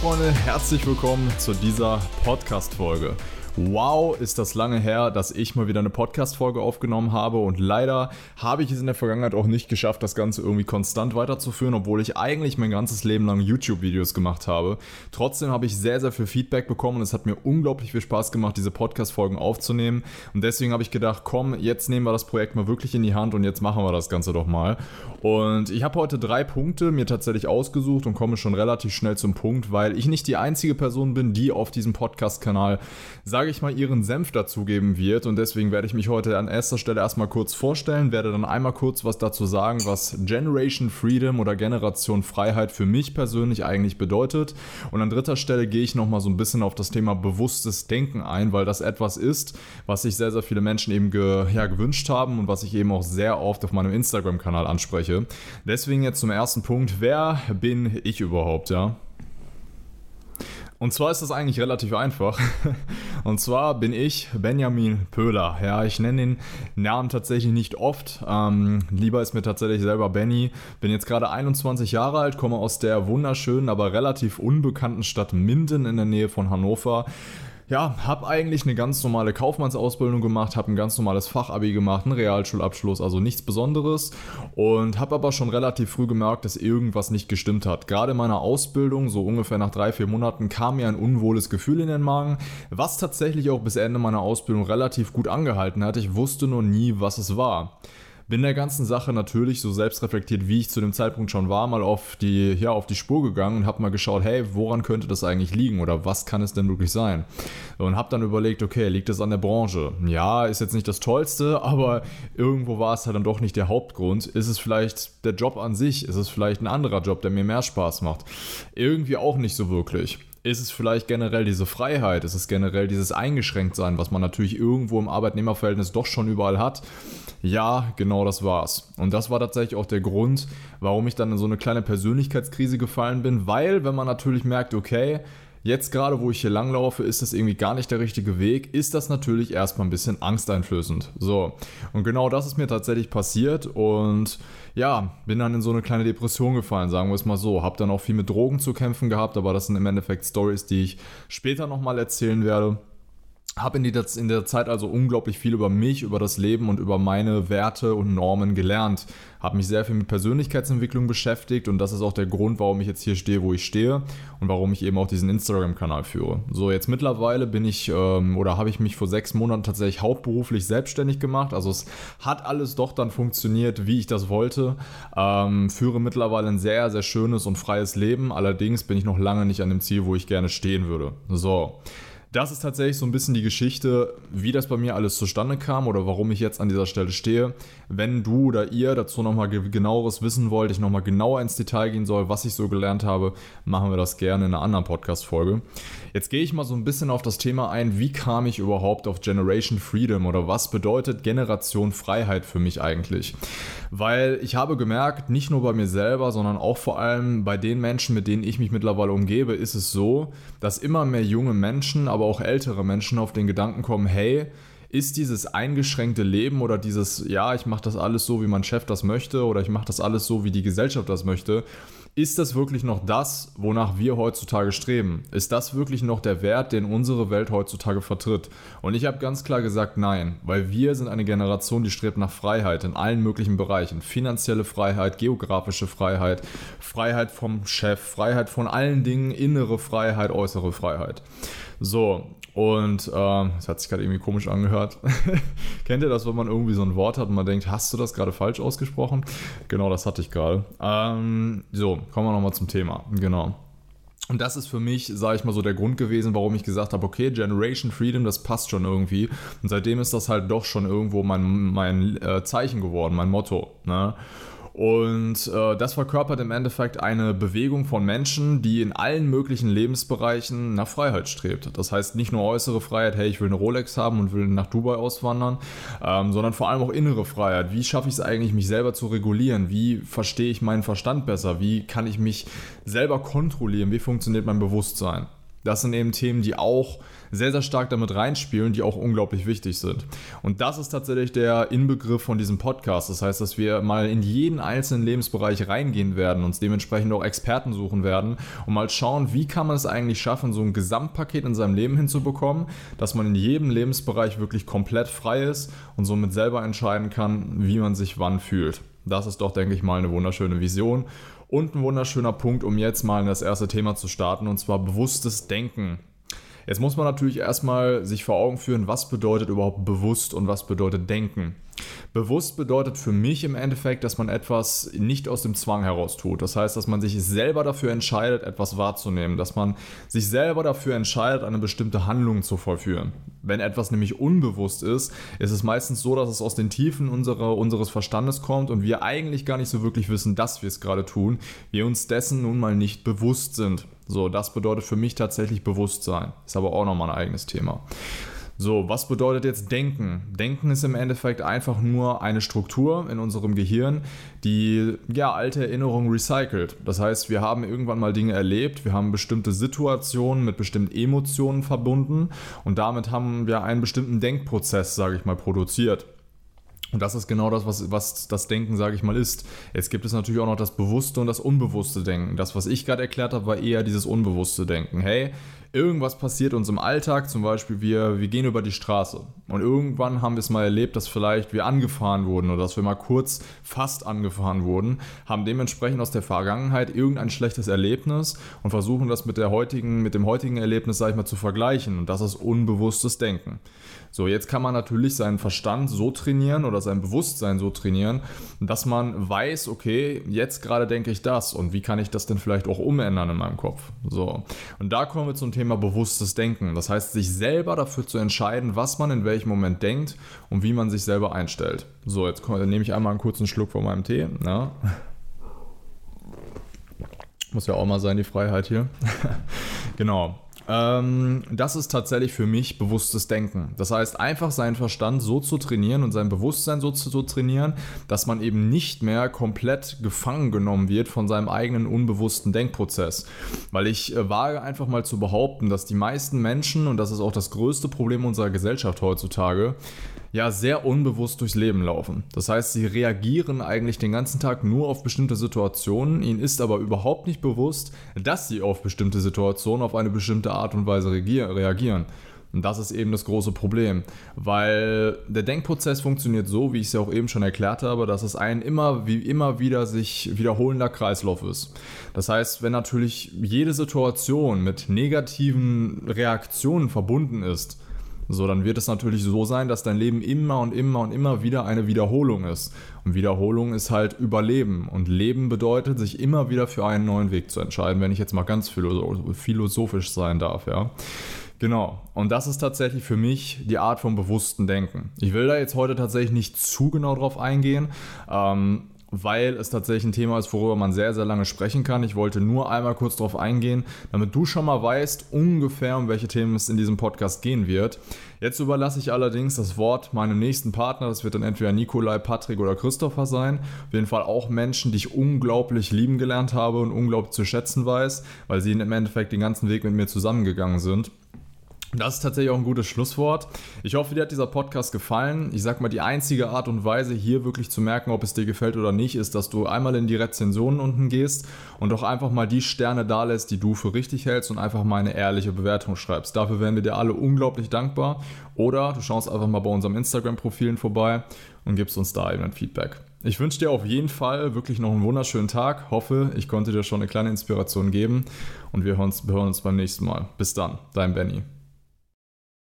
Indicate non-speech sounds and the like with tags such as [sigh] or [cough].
Freunde, herzlich willkommen zu dieser Podcast-Folge. Wow, ist das lange her, dass ich mal wieder eine Podcast-Folge aufgenommen habe und leider habe ich es in der Vergangenheit auch nicht geschafft, das Ganze irgendwie konstant weiterzuführen, obwohl ich eigentlich mein ganzes Leben lang YouTube-Videos gemacht habe. Trotzdem habe ich sehr, sehr viel Feedback bekommen und es hat mir unglaublich viel Spaß gemacht, diese Podcast-Folgen aufzunehmen und deswegen habe ich gedacht, komm, jetzt nehmen wir das Projekt mal wirklich in die Hand und jetzt machen wir das Ganze doch mal. Und ich habe heute drei Punkte mir tatsächlich ausgesucht und komme schon relativ schnell zum Punkt, weil ich nicht die einzige Person bin, die auf diesem Podcast-Kanal sagt, sage ich mal, ihren Senf dazugeben wird. Und deswegen werde ich mich heute an erster Stelle erstmal kurz vorstellen, werde dann einmal kurz was dazu sagen, was Generation Freedom oder Generation Freiheit für mich persönlich eigentlich bedeutet. Und an dritter Stelle gehe ich nochmal so ein bisschen auf das Thema bewusstes Denken ein, weil das etwas ist, was sich sehr, sehr viele Menschen eben ge, ja, gewünscht haben und was ich eben auch sehr oft auf meinem Instagram-Kanal anspreche. Deswegen jetzt zum ersten Punkt, wer bin ich überhaupt, ja? Und zwar ist das eigentlich relativ einfach. [laughs] Und zwar bin ich Benjamin Pöhler. Ja, ich nenne den Namen tatsächlich nicht oft. Ähm, lieber ist mir tatsächlich selber Benny. Bin jetzt gerade 21 Jahre alt, komme aus der wunderschönen, aber relativ unbekannten Stadt Minden in der Nähe von Hannover ja, habe eigentlich eine ganz normale Kaufmannsausbildung gemacht, habe ein ganz normales Fachabi gemacht, einen Realschulabschluss, also nichts Besonderes und habe aber schon relativ früh gemerkt, dass irgendwas nicht gestimmt hat. Gerade in meiner Ausbildung, so ungefähr nach drei, vier Monaten, kam mir ein unwohles Gefühl in den Magen, was tatsächlich auch bis Ende meiner Ausbildung relativ gut angehalten hat. Ich wusste nur nie, was es war bin der ganzen Sache natürlich so selbstreflektiert, wie ich zu dem Zeitpunkt schon war, mal auf die, ja, auf die Spur gegangen und habe mal geschaut, hey, woran könnte das eigentlich liegen oder was kann es denn wirklich sein? Und habe dann überlegt, okay, liegt es an der Branche? Ja, ist jetzt nicht das Tollste, aber irgendwo war es halt dann doch nicht der Hauptgrund. Ist es vielleicht der Job an sich? Ist es vielleicht ein anderer Job, der mir mehr Spaß macht? Irgendwie auch nicht so wirklich ist es vielleicht generell diese Freiheit, ist es generell dieses Eingeschränktsein, was man natürlich irgendwo im Arbeitnehmerverhältnis doch schon überall hat. Ja, genau das war's. Und das war tatsächlich auch der Grund, warum ich dann in so eine kleine Persönlichkeitskrise gefallen bin, weil wenn man natürlich merkt, okay, Jetzt gerade, wo ich hier langlaufe, ist das irgendwie gar nicht der richtige Weg, ist das natürlich erstmal ein bisschen angsteinflößend. So, und genau das ist mir tatsächlich passiert und ja, bin dann in so eine kleine Depression gefallen, sagen wir es mal so. Hab dann auch viel mit Drogen zu kämpfen gehabt, aber das sind im Endeffekt Stories, die ich später nochmal erzählen werde habe in, in der Zeit also unglaublich viel über mich, über das Leben und über meine Werte und Normen gelernt. Habe mich sehr viel mit Persönlichkeitsentwicklung beschäftigt und das ist auch der Grund, warum ich jetzt hier stehe, wo ich stehe und warum ich eben auch diesen Instagram-Kanal führe. So, jetzt mittlerweile bin ich ähm, oder habe ich mich vor sechs Monaten tatsächlich hauptberuflich selbstständig gemacht. Also es hat alles doch dann funktioniert, wie ich das wollte. Ähm, führe mittlerweile ein sehr, sehr schönes und freies Leben. Allerdings bin ich noch lange nicht an dem Ziel, wo ich gerne stehen würde. So. Das ist tatsächlich so ein bisschen die Geschichte, wie das bei mir alles zustande kam oder warum ich jetzt an dieser Stelle stehe. Wenn du oder ihr dazu nochmal genaueres wissen wollt, ich nochmal genauer ins Detail gehen soll, was ich so gelernt habe, machen wir das gerne in einer anderen Podcast-Folge. Jetzt gehe ich mal so ein bisschen auf das Thema ein, wie kam ich überhaupt auf Generation Freedom oder was bedeutet Generation Freiheit für mich eigentlich? Weil ich habe gemerkt, nicht nur bei mir selber, sondern auch vor allem bei den Menschen, mit denen ich mich mittlerweile umgebe, ist es so, dass immer mehr junge Menschen, aber auch ältere Menschen auf den Gedanken kommen, hey, ist dieses eingeschränkte Leben oder dieses, ja, ich mache das alles so, wie mein Chef das möchte oder ich mache das alles so, wie die Gesellschaft das möchte, ist das wirklich noch das, wonach wir heutzutage streben? Ist das wirklich noch der Wert, den unsere Welt heutzutage vertritt? Und ich habe ganz klar gesagt, nein, weil wir sind eine Generation, die strebt nach Freiheit in allen möglichen Bereichen. Finanzielle Freiheit, geografische Freiheit, Freiheit vom Chef, Freiheit von allen Dingen, innere Freiheit, äußere Freiheit. So, und ähm, das hat sich gerade irgendwie komisch angehört. [laughs] Kennt ihr das, wenn man irgendwie so ein Wort hat und man denkt, hast du das gerade falsch ausgesprochen? Genau, das hatte ich gerade. Ähm, so, kommen wir nochmal zum Thema. Genau. Und das ist für mich, sage ich mal, so der Grund gewesen, warum ich gesagt habe, okay, Generation Freedom, das passt schon irgendwie. Und seitdem ist das halt doch schon irgendwo mein, mein äh, Zeichen geworden, mein Motto. Ne? Und äh, das verkörpert im Endeffekt eine Bewegung von Menschen, die in allen möglichen Lebensbereichen nach Freiheit strebt. Das heißt nicht nur äußere Freiheit, hey, ich will eine Rolex haben und will nach Dubai auswandern, ähm, sondern vor allem auch innere Freiheit. Wie schaffe ich es eigentlich, mich selber zu regulieren? Wie verstehe ich meinen Verstand besser? Wie kann ich mich selber kontrollieren? Wie funktioniert mein Bewusstsein? Das sind eben Themen, die auch sehr, sehr stark damit reinspielen, die auch unglaublich wichtig sind. Und das ist tatsächlich der Inbegriff von diesem Podcast. Das heißt, dass wir mal in jeden einzelnen Lebensbereich reingehen werden, uns dementsprechend auch Experten suchen werden und mal schauen, wie kann man es eigentlich schaffen, so ein Gesamtpaket in seinem Leben hinzubekommen, dass man in jedem Lebensbereich wirklich komplett frei ist und somit selber entscheiden kann, wie man sich wann fühlt. Das ist doch, denke ich mal, eine wunderschöne Vision und ein wunderschöner Punkt, um jetzt mal in das erste Thema zu starten, und zwar bewusstes Denken. Jetzt muss man natürlich erstmal sich vor Augen führen, was bedeutet überhaupt bewusst und was bedeutet denken. Bewusst bedeutet für mich im Endeffekt, dass man etwas nicht aus dem Zwang heraus tut. Das heißt, dass man sich selber dafür entscheidet, etwas wahrzunehmen, dass man sich selber dafür entscheidet, eine bestimmte Handlung zu vollführen. Wenn etwas nämlich unbewusst ist, ist es meistens so, dass es aus den Tiefen unserer, unseres Verstandes kommt und wir eigentlich gar nicht so wirklich wissen, dass wir es gerade tun, wir uns dessen nun mal nicht bewusst sind. So, das bedeutet für mich tatsächlich Bewusstsein. Ist aber auch nochmal ein eigenes Thema. So, was bedeutet jetzt Denken? Denken ist im Endeffekt einfach nur eine Struktur in unserem Gehirn, die ja alte Erinnerungen recycelt. Das heißt, wir haben irgendwann mal Dinge erlebt, wir haben bestimmte Situationen mit bestimmten Emotionen verbunden und damit haben wir einen bestimmten Denkprozess, sage ich mal, produziert. Und das ist genau das, was, was das Denken, sage ich mal, ist. Jetzt gibt es natürlich auch noch das bewusste und das unbewusste Denken. Das, was ich gerade erklärt habe, war eher dieses unbewusste Denken. Hey, irgendwas passiert uns im Alltag, zum Beispiel wir, wir gehen über die Straße und irgendwann haben wir es mal erlebt, dass vielleicht wir angefahren wurden oder dass wir mal kurz fast angefahren wurden, haben dementsprechend aus der Vergangenheit irgendein schlechtes Erlebnis und versuchen das mit, der heutigen, mit dem heutigen Erlebnis, sag ich mal, zu vergleichen und das ist unbewusstes Denken. So, jetzt kann man natürlich seinen Verstand so trainieren oder sein Bewusstsein so trainieren, dass man weiß, okay, jetzt gerade denke ich das und wie kann ich das denn vielleicht auch umändern in meinem Kopf. So, und da kommen wir zum Thema bewusstes Denken. Das heißt, sich selber dafür zu entscheiden, was man in welchem Moment denkt und wie man sich selber einstellt. So, jetzt nehme ich einmal einen kurzen Schluck von meinem Tee. Ja. Muss ja auch mal sein, die Freiheit hier. [laughs] genau. Ähm, das ist tatsächlich für mich bewusstes Denken. Das heißt, einfach seinen Verstand so zu trainieren und sein Bewusstsein so zu, trainieren, dass man eben nicht mehr komplett gefangen genommen wird von seinem eigenen unbewussten Denkprozess. Weil ich äh, wage einfach mal zu behaupten, dass die meisten Menschen, und das ist auch das größte Problem unserer Gesellschaft heutzutage, ja sehr unbewusst durchs Leben laufen. Das heißt, sie reagieren eigentlich den ganzen Tag nur auf bestimmte Situationen, ihnen ist aber überhaupt nicht bewusst, dass sie auf bestimmte Situationen auf eine bestimmte Art und Weise reagieren. Und das ist eben das große Problem, weil der Denkprozess funktioniert so, wie ich es ja auch eben schon erklärt habe, dass es ein immer wie immer wieder sich wiederholender Kreislauf ist. Das heißt, wenn natürlich jede Situation mit negativen Reaktionen verbunden ist, so, dann wird es natürlich so sein, dass dein Leben immer und immer und immer wieder eine Wiederholung ist. Und Wiederholung ist halt Überleben. Und Leben bedeutet, sich immer wieder für einen neuen Weg zu entscheiden, wenn ich jetzt mal ganz philosophisch sein darf, ja. Genau. Und das ist tatsächlich für mich die Art von bewussten Denken. Ich will da jetzt heute tatsächlich nicht zu genau drauf eingehen. Ähm, weil es tatsächlich ein Thema ist, worüber man sehr, sehr lange sprechen kann. Ich wollte nur einmal kurz darauf eingehen, damit du schon mal weißt, ungefähr um welche Themen es in diesem Podcast gehen wird. Jetzt überlasse ich allerdings das Wort meinem nächsten Partner. Das wird dann entweder Nikolai, Patrick oder Christopher sein. Auf jeden Fall auch Menschen, die ich unglaublich lieben gelernt habe und unglaublich zu schätzen weiß, weil sie im Endeffekt den ganzen Weg mit mir zusammengegangen sind. Das ist tatsächlich auch ein gutes Schlusswort. Ich hoffe, dir hat dieser Podcast gefallen. Ich sag mal, die einzige Art und Weise, hier wirklich zu merken, ob es dir gefällt oder nicht, ist, dass du einmal in die Rezensionen unten gehst und auch einfach mal die Sterne da lässt, die du für richtig hältst und einfach mal eine ehrliche Bewertung schreibst. Dafür wären wir dir alle unglaublich dankbar. Oder du schaust einfach mal bei unserem Instagram-Profilen vorbei und gibst uns da eben ein Feedback. Ich wünsche dir auf jeden Fall wirklich noch einen wunderschönen Tag. Hoffe, ich konnte dir schon eine kleine Inspiration geben und wir hören uns, hören uns beim nächsten Mal. Bis dann, dein Benny.